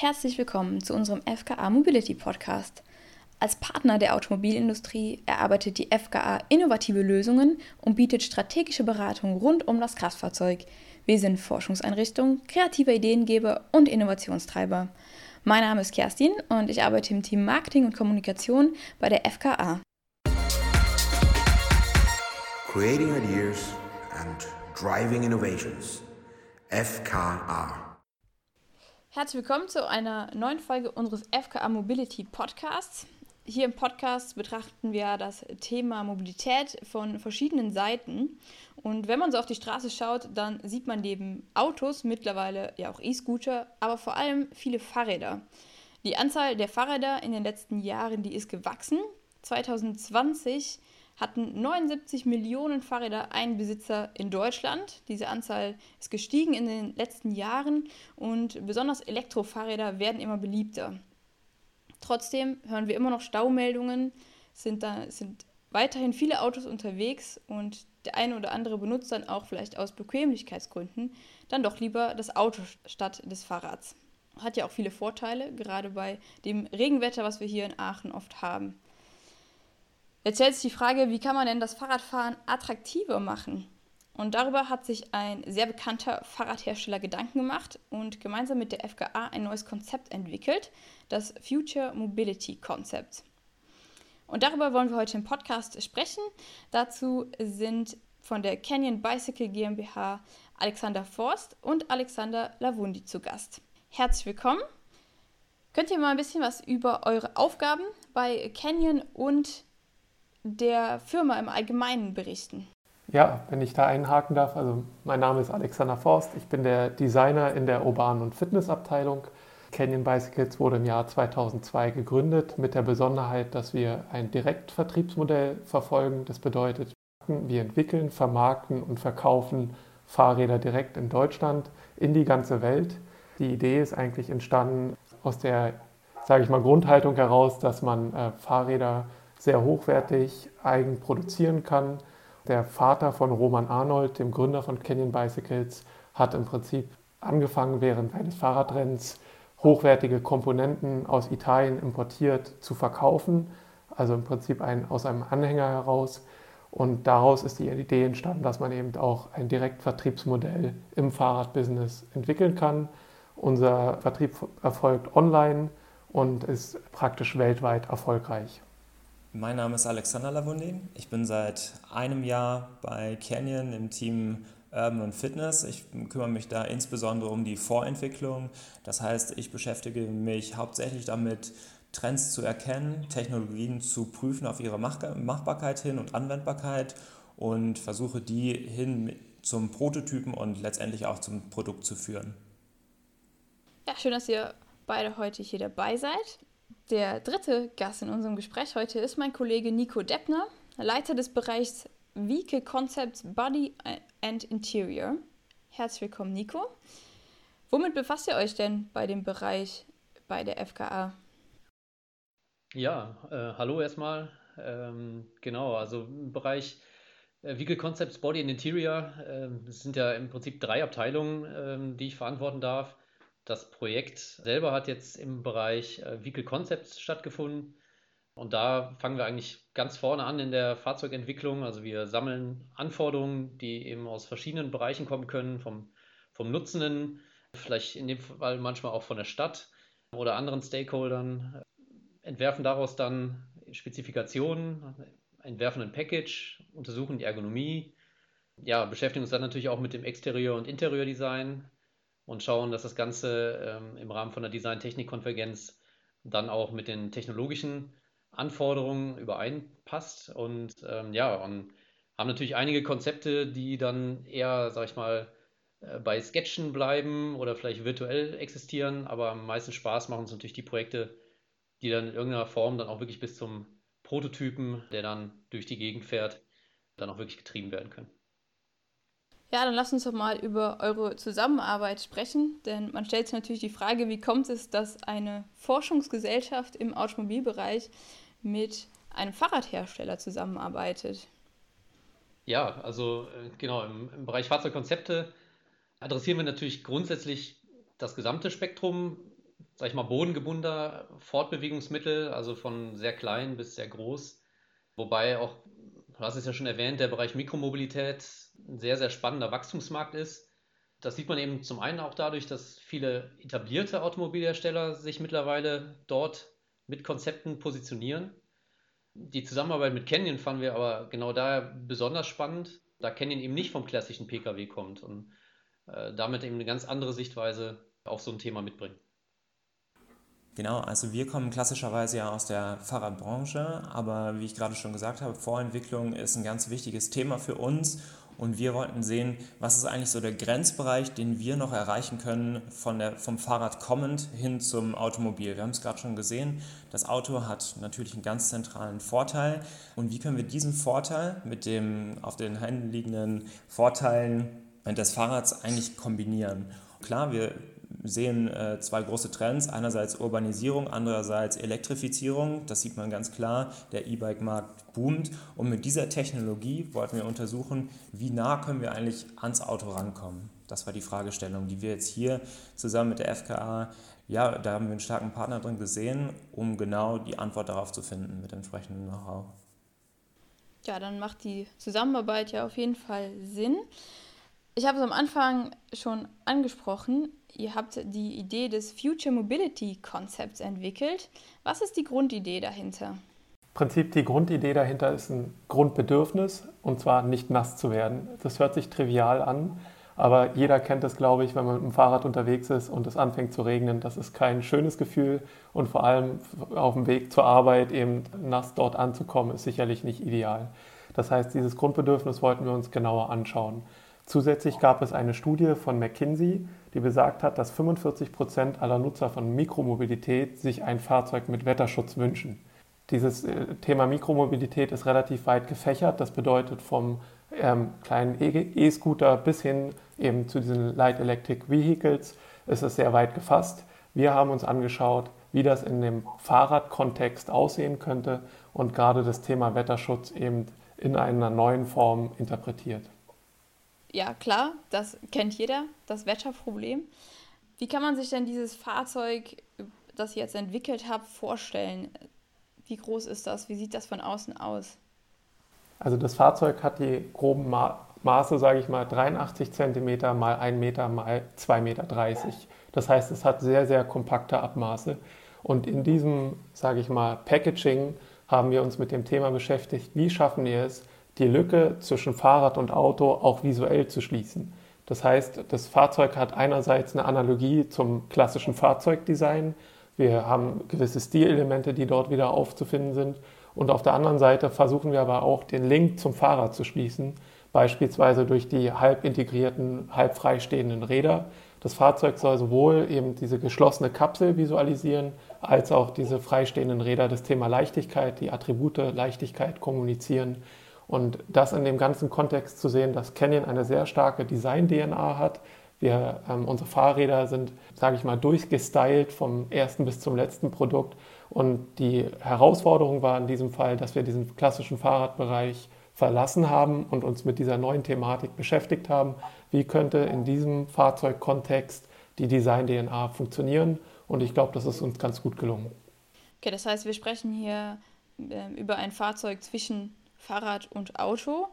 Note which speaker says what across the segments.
Speaker 1: Herzlich willkommen zu unserem FKA Mobility Podcast. Als Partner der Automobilindustrie erarbeitet die FKA innovative Lösungen und bietet strategische Beratung rund um das Kraftfahrzeug. Wir sind Forschungseinrichtung, kreativer Ideengeber und Innovationstreiber. Mein Name ist Kerstin und ich arbeite im Team Marketing und Kommunikation bei der FKA.
Speaker 2: Creating Ideas and Driving Innovations. FKA.
Speaker 1: Herzlich willkommen zu einer neuen Folge unseres FKA Mobility Podcasts. Hier im Podcast betrachten wir das Thema Mobilität von verschiedenen Seiten. Und wenn man so auf die Straße schaut, dann sieht man neben Autos mittlerweile ja auch E-Scooter, aber vor allem viele Fahrräder. Die Anzahl der Fahrräder in den letzten Jahren, die ist gewachsen. 2020 hatten 79 Millionen Fahrräder einen Besitzer in Deutschland. Diese Anzahl ist gestiegen in den letzten Jahren und besonders Elektrofahrräder werden immer beliebter. Trotzdem hören wir immer noch Staumeldungen, sind, da, sind weiterhin viele Autos unterwegs und der eine oder andere benutzt dann auch vielleicht aus Bequemlichkeitsgründen dann doch lieber das Auto statt des Fahrrads. Hat ja auch viele Vorteile, gerade bei dem Regenwetter, was wir hier in Aachen oft haben. Jetzt stellt sich die Frage, wie kann man denn das Fahrradfahren attraktiver machen? Und darüber hat sich ein sehr bekannter Fahrradhersteller Gedanken gemacht und gemeinsam mit der FKA ein neues Konzept entwickelt, das Future Mobility Concept. Und darüber wollen wir heute im Podcast sprechen. Dazu sind von der Canyon Bicycle GmbH Alexander Forst und Alexander Lavundi zu Gast. Herzlich willkommen. Könnt ihr mal ein bisschen was über eure Aufgaben bei Canyon und der Firma im Allgemeinen berichten?
Speaker 3: Ja, wenn ich da einhaken darf, also mein Name ist Alexander Forst, ich bin der Designer in der Urban- und Fitnessabteilung. Canyon Bicycles wurde im Jahr 2002 gegründet mit der Besonderheit, dass wir ein Direktvertriebsmodell verfolgen. Das bedeutet, wir entwickeln, vermarkten und verkaufen Fahrräder direkt in Deutschland in die ganze Welt. Die Idee ist eigentlich entstanden aus der, sage ich mal, Grundhaltung heraus, dass man äh, Fahrräder sehr hochwertig eigen produzieren kann. Der Vater von Roman Arnold, dem Gründer von Canyon Bicycles, hat im Prinzip angefangen, während eines Fahrradrennens hochwertige Komponenten aus Italien importiert zu verkaufen. Also im Prinzip ein, aus einem Anhänger heraus. Und daraus ist die Idee entstanden, dass man eben auch ein Direktvertriebsmodell im Fahrradbusiness entwickeln kann. Unser Vertrieb erfolgt online und ist praktisch weltweit erfolgreich.
Speaker 4: Mein Name ist Alexander Lavundi. Ich bin seit einem Jahr bei Canyon im Team Urban und Fitness. Ich kümmere mich da insbesondere um die Vorentwicklung. Das heißt, ich beschäftige mich hauptsächlich damit, Trends zu erkennen, Technologien zu prüfen auf ihre Machbarkeit hin und Anwendbarkeit und versuche die hin zum Prototypen und letztendlich auch zum Produkt zu führen.
Speaker 1: Ja, schön, dass ihr beide heute hier dabei seid. Der dritte Gast in unserem Gespräch heute ist mein Kollege Nico Deppner, Leiter des Bereichs Vehicle Concepts Body and Interior. Herzlich willkommen, Nico. Womit befasst ihr euch denn bei dem Bereich bei der FKA?
Speaker 5: Ja, äh, hallo erstmal. Ähm, genau, also im Bereich äh, Vehicle Concepts Body and Interior äh, sind ja im Prinzip drei Abteilungen, ähm, die ich verantworten darf. Das Projekt selber hat jetzt im Bereich äh, Vehicle Concepts stattgefunden. Und da fangen wir eigentlich ganz vorne an in der Fahrzeugentwicklung. Also wir sammeln Anforderungen, die eben aus verschiedenen Bereichen kommen können, vom, vom Nutzenden, vielleicht in dem Fall manchmal auch von der Stadt oder anderen Stakeholdern, entwerfen daraus dann Spezifikationen, entwerfen ein Package, untersuchen die Ergonomie, ja, beschäftigen uns dann natürlich auch mit dem Exterieur- und Interieurdesign, und schauen, dass das Ganze ähm, im Rahmen von der Design-Technik-Konvergenz dann auch mit den technologischen Anforderungen übereinpasst. Und ähm, ja, und haben natürlich einige Konzepte, die dann eher, sag ich mal, äh, bei Sketchen bleiben oder vielleicht virtuell existieren, aber am meisten Spaß machen uns natürlich die Projekte, die dann in irgendeiner Form dann auch wirklich bis zum Prototypen, der dann durch die Gegend fährt, dann auch wirklich getrieben werden können.
Speaker 1: Ja, dann lasst uns doch mal über eure Zusammenarbeit sprechen, denn man stellt sich natürlich die Frage, wie kommt es, dass eine Forschungsgesellschaft im Automobilbereich mit einem Fahrradhersteller zusammenarbeitet?
Speaker 5: Ja, also äh, genau, im, im Bereich Fahrzeugkonzepte adressieren wir natürlich grundsätzlich das gesamte Spektrum sag ich mal, bodengebundener Fortbewegungsmittel, also von sehr klein bis sehr groß. Wobei auch, du hast es ja schon erwähnt, der Bereich Mikromobilität ein sehr, sehr spannender Wachstumsmarkt ist. Das sieht man eben zum einen auch dadurch, dass viele etablierte Automobilhersteller sich mittlerweile dort mit Konzepten positionieren. Die Zusammenarbeit mit Canyon fanden wir aber genau daher besonders spannend, da Canyon eben nicht vom klassischen Pkw kommt und äh, damit eben eine ganz andere Sichtweise auf so ein Thema mitbringt.
Speaker 4: Genau, also wir kommen klassischerweise ja aus der Fahrradbranche, aber wie ich gerade schon gesagt habe, Vorentwicklung ist ein ganz wichtiges Thema für uns und wir wollten sehen, was ist eigentlich so der Grenzbereich, den wir noch erreichen können von der, vom Fahrrad kommend hin zum Automobil. Wir haben es gerade schon gesehen, das Auto hat natürlich einen ganz zentralen Vorteil und wie können wir diesen Vorteil mit dem auf den Händen liegenden Vorteilen des Fahrrads eigentlich kombinieren? Klar, wir sehen äh, zwei große Trends. Einerseits Urbanisierung, andererseits Elektrifizierung. Das sieht man ganz klar. Der E-Bike-Markt boomt. Und mit dieser Technologie wollten wir untersuchen, wie nah können wir eigentlich ans Auto rankommen. Das war die Fragestellung, die wir jetzt hier zusammen mit der FKA, ja, da haben wir einen starken Partner drin gesehen, um genau die Antwort darauf zu finden mit entsprechendem Know-how.
Speaker 1: Ja, dann macht die Zusammenarbeit ja auf jeden Fall Sinn. Ich habe es am Anfang schon angesprochen. Ihr habt die Idee des Future Mobility Konzepts entwickelt. Was ist die Grundidee dahinter?
Speaker 3: Im Prinzip die Grundidee dahinter ist ein Grundbedürfnis und zwar nicht nass zu werden. Das hört sich trivial an, aber jeder kennt es, glaube ich, wenn man mit dem Fahrrad unterwegs ist und es anfängt zu regnen. Das ist kein schönes Gefühl und vor allem auf dem Weg zur Arbeit eben nass dort anzukommen, ist sicherlich nicht ideal. Das heißt, dieses Grundbedürfnis wollten wir uns genauer anschauen. Zusätzlich gab es eine Studie von McKinsey, die besagt hat, dass 45 Prozent aller Nutzer von Mikromobilität sich ein Fahrzeug mit Wetterschutz wünschen. Dieses äh, Thema Mikromobilität ist relativ weit gefächert. Das bedeutet vom ähm, kleinen e-, E-Scooter bis hin eben zu diesen Light Electric Vehicles ist es sehr weit gefasst. Wir haben uns angeschaut, wie das in dem Fahrradkontext aussehen könnte und gerade das Thema Wetterschutz eben in einer neuen Form interpretiert
Speaker 1: ja klar, das kennt jeder, das Wetterproblem. Wie kann man sich denn dieses Fahrzeug, das ihr jetzt entwickelt habt, vorstellen? Wie groß ist das? Wie sieht das von außen aus?
Speaker 3: Also das Fahrzeug hat die groben Ma Maße, sage ich mal, 83 cm mal 1 Meter mal 2,30 Meter. Das heißt, es hat sehr, sehr kompakte Abmaße. Und in diesem, sage ich mal, Packaging haben wir uns mit dem Thema beschäftigt, wie schaffen wir es, die Lücke zwischen Fahrrad und Auto auch visuell zu schließen. Das heißt, das Fahrzeug hat einerseits eine Analogie zum klassischen Fahrzeugdesign. Wir haben gewisse Stilelemente, die dort wieder aufzufinden sind. Und auf der anderen Seite versuchen wir aber auch den Link zum Fahrrad zu schließen, beispielsweise durch die halb integrierten, halb freistehenden Räder. Das Fahrzeug soll sowohl eben diese geschlossene Kapsel visualisieren, als auch diese freistehenden Räder das Thema Leichtigkeit, die Attribute Leichtigkeit kommunizieren. Und das in dem ganzen Kontext zu sehen, dass Canyon eine sehr starke Design-DNA hat. Wir, ähm, unsere Fahrräder sind, sage ich mal, durchgestylt vom ersten bis zum letzten Produkt. Und die Herausforderung war in diesem Fall, dass wir diesen klassischen Fahrradbereich verlassen haben und uns mit dieser neuen Thematik beschäftigt haben. Wie könnte in diesem Fahrzeugkontext die Design-DNA funktionieren? Und ich glaube, das ist uns ganz gut gelungen.
Speaker 1: Okay, das heißt, wir sprechen hier äh, über ein Fahrzeug zwischen Fahrrad und Auto.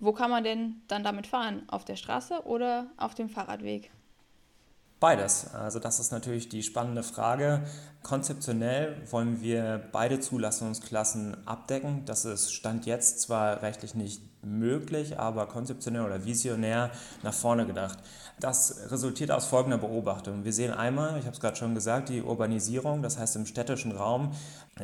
Speaker 1: Wo kann man denn dann damit fahren? Auf der Straße oder auf dem Fahrradweg?
Speaker 4: Beides. Also das ist natürlich die spannende Frage. Konzeptionell wollen wir beide Zulassungsklassen abdecken. Das ist Stand jetzt zwar rechtlich nicht möglich, aber konzeptionell oder visionär nach vorne gedacht. Das resultiert aus folgender Beobachtung. Wir sehen einmal, ich habe es gerade schon gesagt, die Urbanisierung, das heißt im städtischen Raum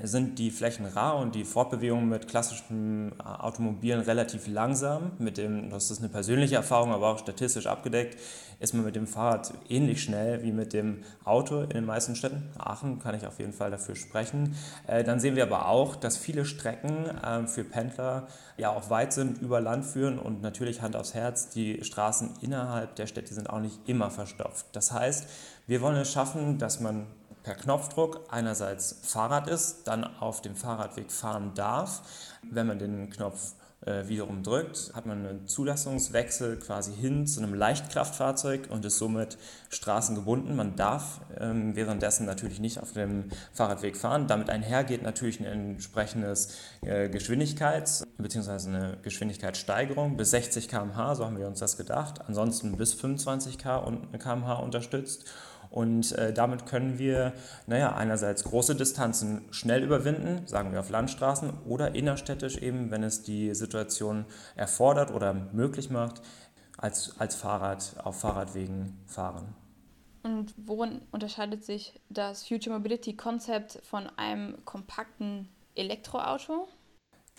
Speaker 4: sind die Flächen rar und die Fortbewegung mit klassischen äh, Automobilen relativ langsam. Mit dem, das ist eine persönliche Erfahrung, aber auch statistisch abgedeckt, ist man mit dem Fahrrad ähnlich schnell wie mit dem Auto in den meisten Städten. Aachen kann ich auf jeden Fall dafür sprechen. Äh, dann sehen wir aber auch, dass viele Strecken äh, für Pendler ja auch weit sind, über Land führen und natürlich Hand aufs Herz, die Straßen innerhalb der Städte sind auch nicht immer verstopft. Das heißt, wir wollen es schaffen, dass man per Knopfdruck einerseits Fahrrad ist, dann auf dem Fahrradweg fahren darf, wenn man den Knopf wiederum drückt, hat man einen Zulassungswechsel quasi hin zu einem Leichtkraftfahrzeug und ist somit straßengebunden. Man darf ähm, währenddessen natürlich nicht auf dem Fahrradweg fahren. Damit einhergeht natürlich ein entsprechendes äh, Geschwindigkeits- bzw. eine Geschwindigkeitssteigerung bis 60 km/h, so haben wir uns das gedacht. Ansonsten bis 25 km/h unterstützt. Und äh, damit können wir, naja, einerseits große Distanzen schnell überwinden, sagen wir auf Landstraßen, oder innerstädtisch eben, wenn es die Situation erfordert oder möglich macht, als, als Fahrrad auf Fahrradwegen fahren.
Speaker 1: Und worin unterscheidet sich das Future Mobility Konzept von einem kompakten Elektroauto?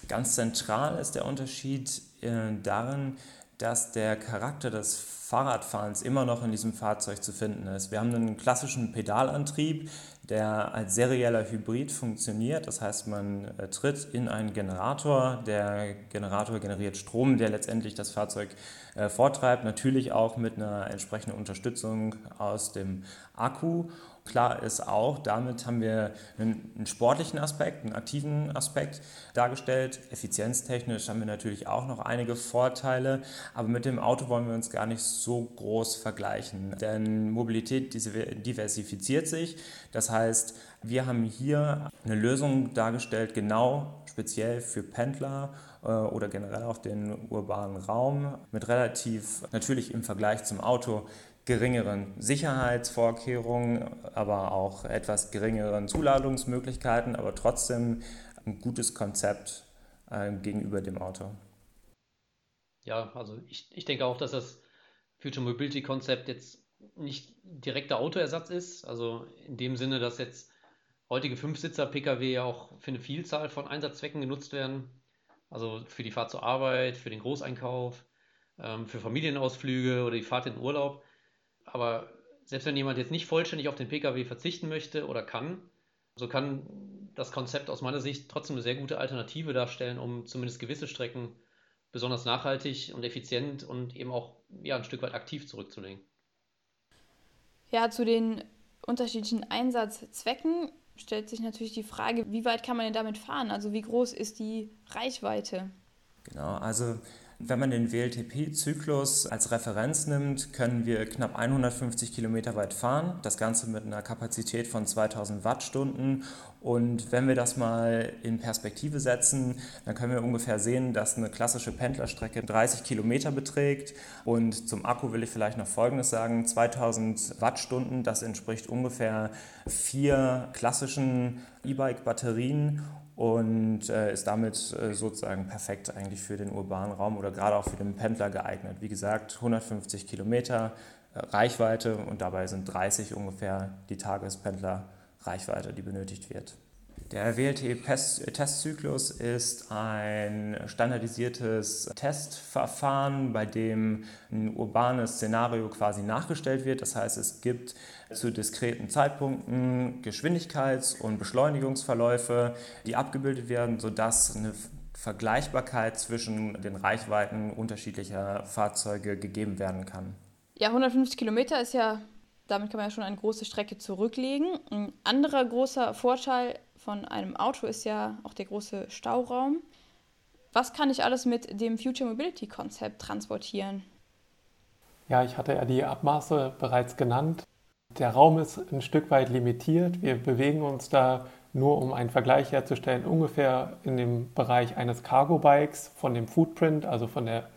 Speaker 4: Ganz zentral ist der Unterschied äh, darin, dass der Charakter des Fahrradfahrens immer noch in diesem Fahrzeug zu finden ist. Wir haben einen klassischen Pedalantrieb, der als serieller Hybrid funktioniert. Das heißt, man äh, tritt in einen Generator. Der Generator generiert Strom, der letztendlich das Fahrzeug äh, vortreibt. Natürlich auch mit einer entsprechenden Unterstützung aus dem Akku. Klar ist auch, damit haben wir einen, einen, sportlichen Aspekt, einen aktiven Aspekt dargestellt. Effizienztechnisch haben wir natürlich auch noch einige Vorteile, aber mit dem Auto wollen wir uns gar nicht so groß vergleichen, denn Mobilität diversifiziert sich. Das heißt, wir haben hier eine Lösung dargestellt, genau speziell für Pendler äh, oder generell auch den urbanen Raum mit relativ natürlich im Vergleich zum Auto geringeren Sicherheitsvorkehrungen, aber auch etwas geringeren Zuladungsmöglichkeiten, aber trotzdem ein gutes Konzept äh, gegenüber dem Auto.
Speaker 5: Ja, also ich, ich denke auch, dass das Future Mobility Konzept jetzt nicht direkter Autoersatz ist. Also in dem Sinne, dass jetzt heutige Fünfsitzer-Pkw ja auch für eine Vielzahl von Einsatzzwecken genutzt werden. Also für die Fahrt zur Arbeit, für den Großeinkauf, ähm, für Familienausflüge oder die Fahrt in den Urlaub. Aber selbst wenn jemand jetzt nicht vollständig auf den Pkw verzichten möchte oder kann, so kann das Konzept aus meiner Sicht trotzdem eine sehr gute Alternative darstellen, um zumindest gewisse Strecken besonders nachhaltig und effizient und eben auch ja, ein Stück weit aktiv zurückzulegen.
Speaker 1: Ja, zu den unterschiedlichen Einsatzzwecken stellt sich natürlich die Frage, wie weit kann man denn damit fahren? Also wie groß ist die Reichweite?
Speaker 4: Genau, also wenn man den WLTP-Zyklus als Referenz nimmt, können wir knapp 150 Kilometer weit fahren. Das Ganze mit einer Kapazität von 2000 Wattstunden. Und wenn wir das mal in Perspektive setzen, dann können wir ungefähr sehen, dass eine klassische Pendlerstrecke 30 Kilometer beträgt. Und zum Akku will ich vielleicht noch Folgendes sagen. 2000 Wattstunden, das entspricht ungefähr vier klassischen E-Bike-Batterien und äh, ist damit äh, sozusagen perfekt eigentlich für den urbanen Raum oder gerade auch für den Pendler geeignet. Wie gesagt, 150 Kilometer äh, Reichweite und dabei sind 30 ungefähr die Tagespendler-Reichweite, die benötigt wird. Der WLTE-Testzyklus ist ein standardisiertes Testverfahren, bei dem ein urbanes Szenario quasi nachgestellt wird. Das heißt, es gibt zu diskreten Zeitpunkten Geschwindigkeits- und Beschleunigungsverläufe, die abgebildet werden, sodass eine Vergleichbarkeit zwischen den Reichweiten unterschiedlicher Fahrzeuge gegeben werden kann.
Speaker 1: Ja, 150 Kilometer ist ja, damit kann man ja schon eine große Strecke zurücklegen. Ein anderer großer Vorteil von einem Auto ist ja auch der große Stauraum. Was kann ich alles mit dem Future Mobility Konzept transportieren?
Speaker 3: Ja, ich hatte ja die Abmaße bereits genannt. Der Raum ist ein Stück weit limitiert. Wir bewegen uns da nur, um einen Vergleich herzustellen, ungefähr in dem Bereich eines Cargo-Bikes von dem Footprint, also von der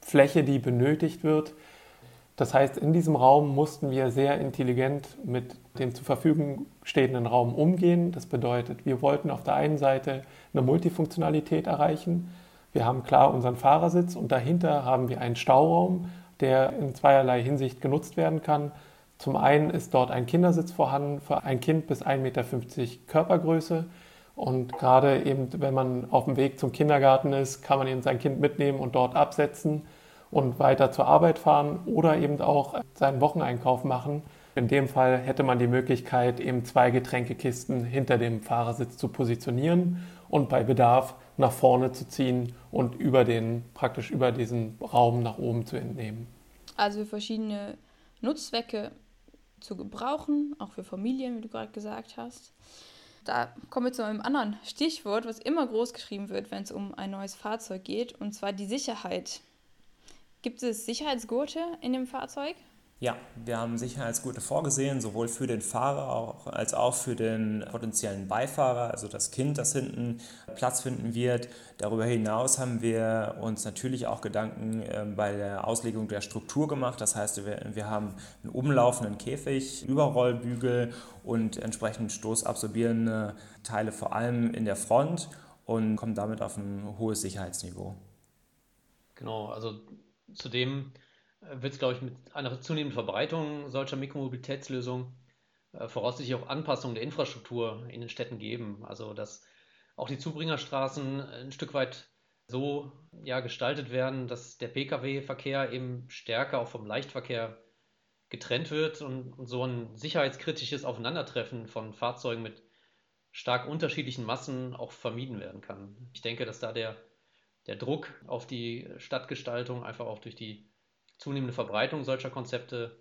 Speaker 3: Fläche, die benötigt wird. Das heißt, in diesem Raum mussten wir sehr intelligent mit dem zur Verfügung stehenden Raum umgehen. Das bedeutet, wir wollten auf der einen Seite eine Multifunktionalität erreichen. Wir haben klar unseren Fahrersitz und dahinter haben wir einen Stauraum, der in zweierlei Hinsicht genutzt werden kann. Zum einen ist dort ein Kindersitz vorhanden für ein Kind bis 1,50 Meter Körpergröße. Und gerade eben, wenn man auf dem Weg zum Kindergarten ist, kann man eben sein Kind mitnehmen und dort absetzen und weiter zur Arbeit fahren oder eben auch seinen Wocheneinkauf machen. In dem Fall hätte man die Möglichkeit, eben zwei Getränkekisten hinter dem Fahrersitz zu positionieren und bei Bedarf nach vorne zu ziehen und über den, praktisch über diesen Raum nach oben zu entnehmen.
Speaker 1: Also für verschiedene Nutzzwecke zu gebrauchen, auch für Familien, wie du gerade gesagt hast. da kommen wir zu einem anderen Stichwort, was immer groß geschrieben wird, wenn es um ein neues Fahrzeug geht, und zwar die Sicherheit. Gibt es Sicherheitsgurte in dem Fahrzeug?
Speaker 4: Ja, wir haben Sicherheitsgurte vorgesehen, sowohl für den Fahrer als auch für den potenziellen Beifahrer, also das Kind, das hinten Platz finden wird. Darüber hinaus haben wir uns natürlich auch Gedanken äh, bei der Auslegung der Struktur gemacht. Das heißt, wir, wir haben einen umlaufenden Käfig, Überrollbügel und entsprechend stoßabsorbierende Teile vor allem in der Front und kommen damit auf ein hohes Sicherheitsniveau.
Speaker 5: Genau, also zudem wird es, glaube ich, mit einer zunehmenden Verbreitung solcher Mikromobilitätslösungen äh, voraussichtlich auch Anpassungen der Infrastruktur in den Städten geben. Also dass auch die Zubringerstraßen ein Stück weit so ja, gestaltet werden, dass der Pkw-Verkehr eben stärker auch vom Leichtverkehr getrennt wird und, und, so ein sicherheitskritisches Aufeinandertreffen von Fahrzeugen mit stark unterschiedlichen Massen auch vermieden werden kann. Ich denke, dass da der, der Druck auf die Stadtgestaltung einfach auch durch die zunehmende Verbreitung solcher Konzepte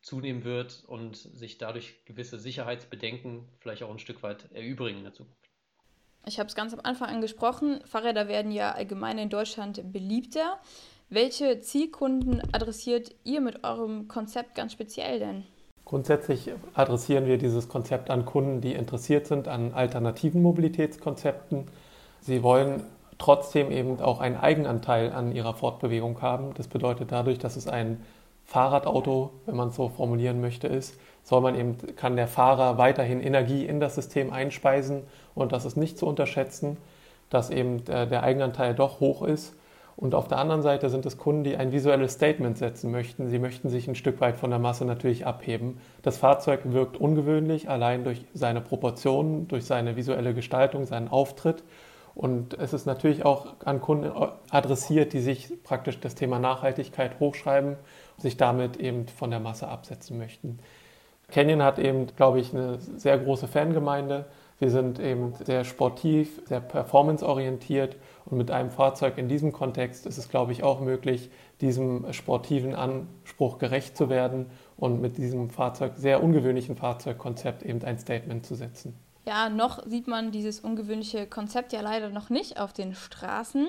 Speaker 5: zunehmen wird und sich dadurch gewisse Sicherheitsbedenken vielleicht auch ein Stück weit erübrigen in der Zukunft.
Speaker 1: Ich habe es ganz am Anfang angesprochen, Fahrräder werden ja allgemein in Deutschland beliebter. Welche Zielkunden adressiert ihr mit eurem Konzept ganz speziell denn?
Speaker 3: Grundsätzlich adressieren wir dieses Konzept an Kunden, die interessiert sind an alternativen Mobilitätskonzepten. Sie wollen trotzdem eben auch einen Eigenanteil an ihrer Fortbewegung haben. Das bedeutet dadurch, dass es ein Fahrradauto, wenn man es so formulieren möchte, ist, soll man eben, kann der Fahrer weiterhin Energie in das System einspeisen und das ist nicht zu unterschätzen, dass eben der Eigenanteil doch hoch ist. Und auf der anderen Seite sind es Kunden, die ein visuelles Statement setzen möchten. Sie möchten sich ein Stück weit von der Masse natürlich abheben. Das Fahrzeug wirkt ungewöhnlich, allein durch seine Proportionen, durch seine visuelle Gestaltung, seinen Auftritt. Und es ist natürlich auch an Kunden adressiert, die sich praktisch das Thema Nachhaltigkeit hochschreiben und sich damit eben von der Masse absetzen möchten. Canyon hat eben, glaube ich, eine sehr große Fangemeinde. Wir sind eben sehr sportiv, sehr performanceorientiert und mit einem Fahrzeug in diesem Kontext ist es, glaube ich, auch möglich, diesem sportiven Anspruch gerecht zu werden und mit diesem Fahrzeug, sehr ungewöhnlichen Fahrzeugkonzept eben ein Statement zu setzen.
Speaker 1: Ja, noch sieht man dieses ungewöhnliche Konzept ja leider noch nicht auf den Straßen.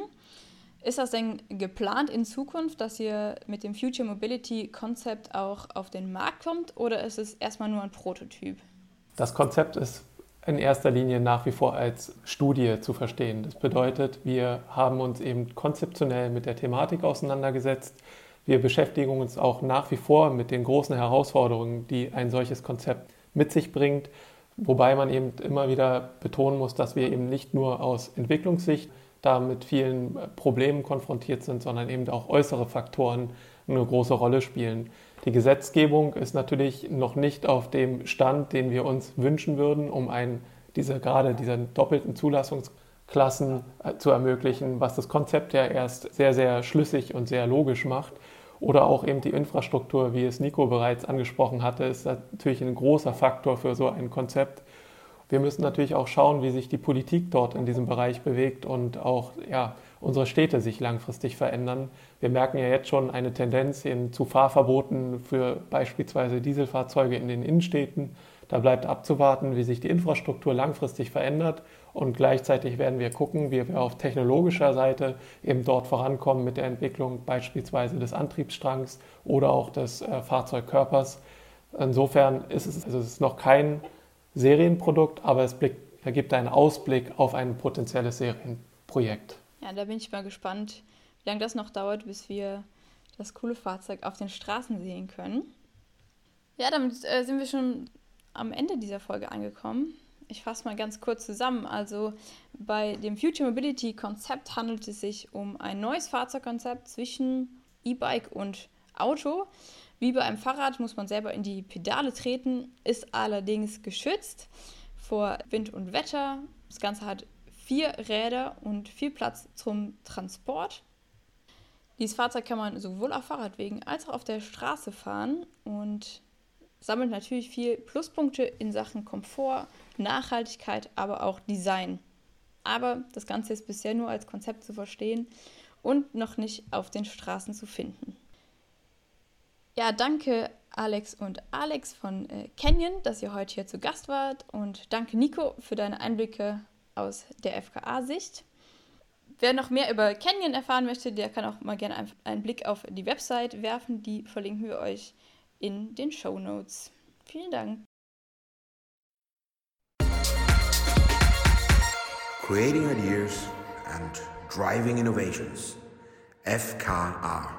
Speaker 1: Ist das denn geplant in Zukunft, dass ihr mit dem Future Mobility Konzept auch auf den Markt kommt oder ist es erstmal nur ein Prototyp?
Speaker 3: Das Konzept ist in erster Linie nach wie vor als Studie zu verstehen. Das bedeutet, wir haben uns eben konzeptionell mit der Thematik auseinandergesetzt. Wir beschäftigen uns auch nach wie vor mit den großen Herausforderungen, die ein solches Konzept mit sich bringt. Wobei man eben immer wieder betonen muss, dass wir eben nicht nur aus Entwicklungssicht da mit vielen Problemen konfrontiert sind, sondern eben auch äußere Faktoren eine große Rolle spielen. Die Gesetzgebung ist natürlich noch nicht auf dem Stand, den wir uns wünschen würden, um ein, diese, gerade diese doppelten Zulassungsklassen äh, zu ermöglichen, was das Konzept ja erst sehr, sehr schlüssig und sehr logisch macht. Oder auch eben die Infrastruktur, wie es Nico bereits angesprochen hatte, ist natürlich ein großer Faktor für so ein Konzept. Wir müssen natürlich auch schauen, wie sich die Politik dort in diesem Bereich bewegt und auch ja, unsere Städte sich langfristig verändern. Wir merken ja jetzt schon eine Tendenz hin zu Fahrverboten für beispielsweise Dieselfahrzeuge in den Innenstädten. Da bleibt abzuwarten, wie sich die Infrastruktur langfristig verändert und gleichzeitig werden wir gucken, wie wir auf technologischer Seite eben dort vorankommen mit der Entwicklung beispielsweise des Antriebsstrangs oder auch des äh, Fahrzeugkörpers. Insofern ist es, also es ist noch kein Serienprodukt, aber es blickt, ergibt einen Ausblick auf ein potenzielles Serienprojekt.
Speaker 1: Ja, da bin ich mal gespannt, wie lange das noch dauert, bis wir das coole Fahrzeug auf den Straßen sehen können. Ja, damit äh, sind wir schon am Ende dieser Folge angekommen ich fasse mal ganz kurz zusammen. Also bei dem Future Mobility Konzept handelt es sich um ein neues Fahrzeugkonzept zwischen E-Bike und Auto. Wie bei einem Fahrrad muss man selber in die Pedale treten, ist allerdings geschützt vor Wind und Wetter. Das Ganze hat vier Räder und viel Platz zum Transport. Dieses Fahrzeug kann man sowohl auf Fahrradwegen als auch auf der Straße fahren und sammelt natürlich viel Pluspunkte in Sachen Komfort, Nachhaltigkeit, aber auch Design. Aber das Ganze ist bisher nur als Konzept zu verstehen und noch nicht auf den Straßen zu finden. Ja, danke Alex und Alex von äh, Canyon, dass ihr heute hier zu Gast wart. Und danke, Nico, für deine Einblicke aus der FKA-Sicht. Wer noch mehr über Canyon erfahren möchte, der kann auch mal gerne einen Blick auf die Website werfen. Die verlinken wir euch in den Show Notes. Vielen Dank.
Speaker 2: Creating Ideas and Driving Innovations. FKA.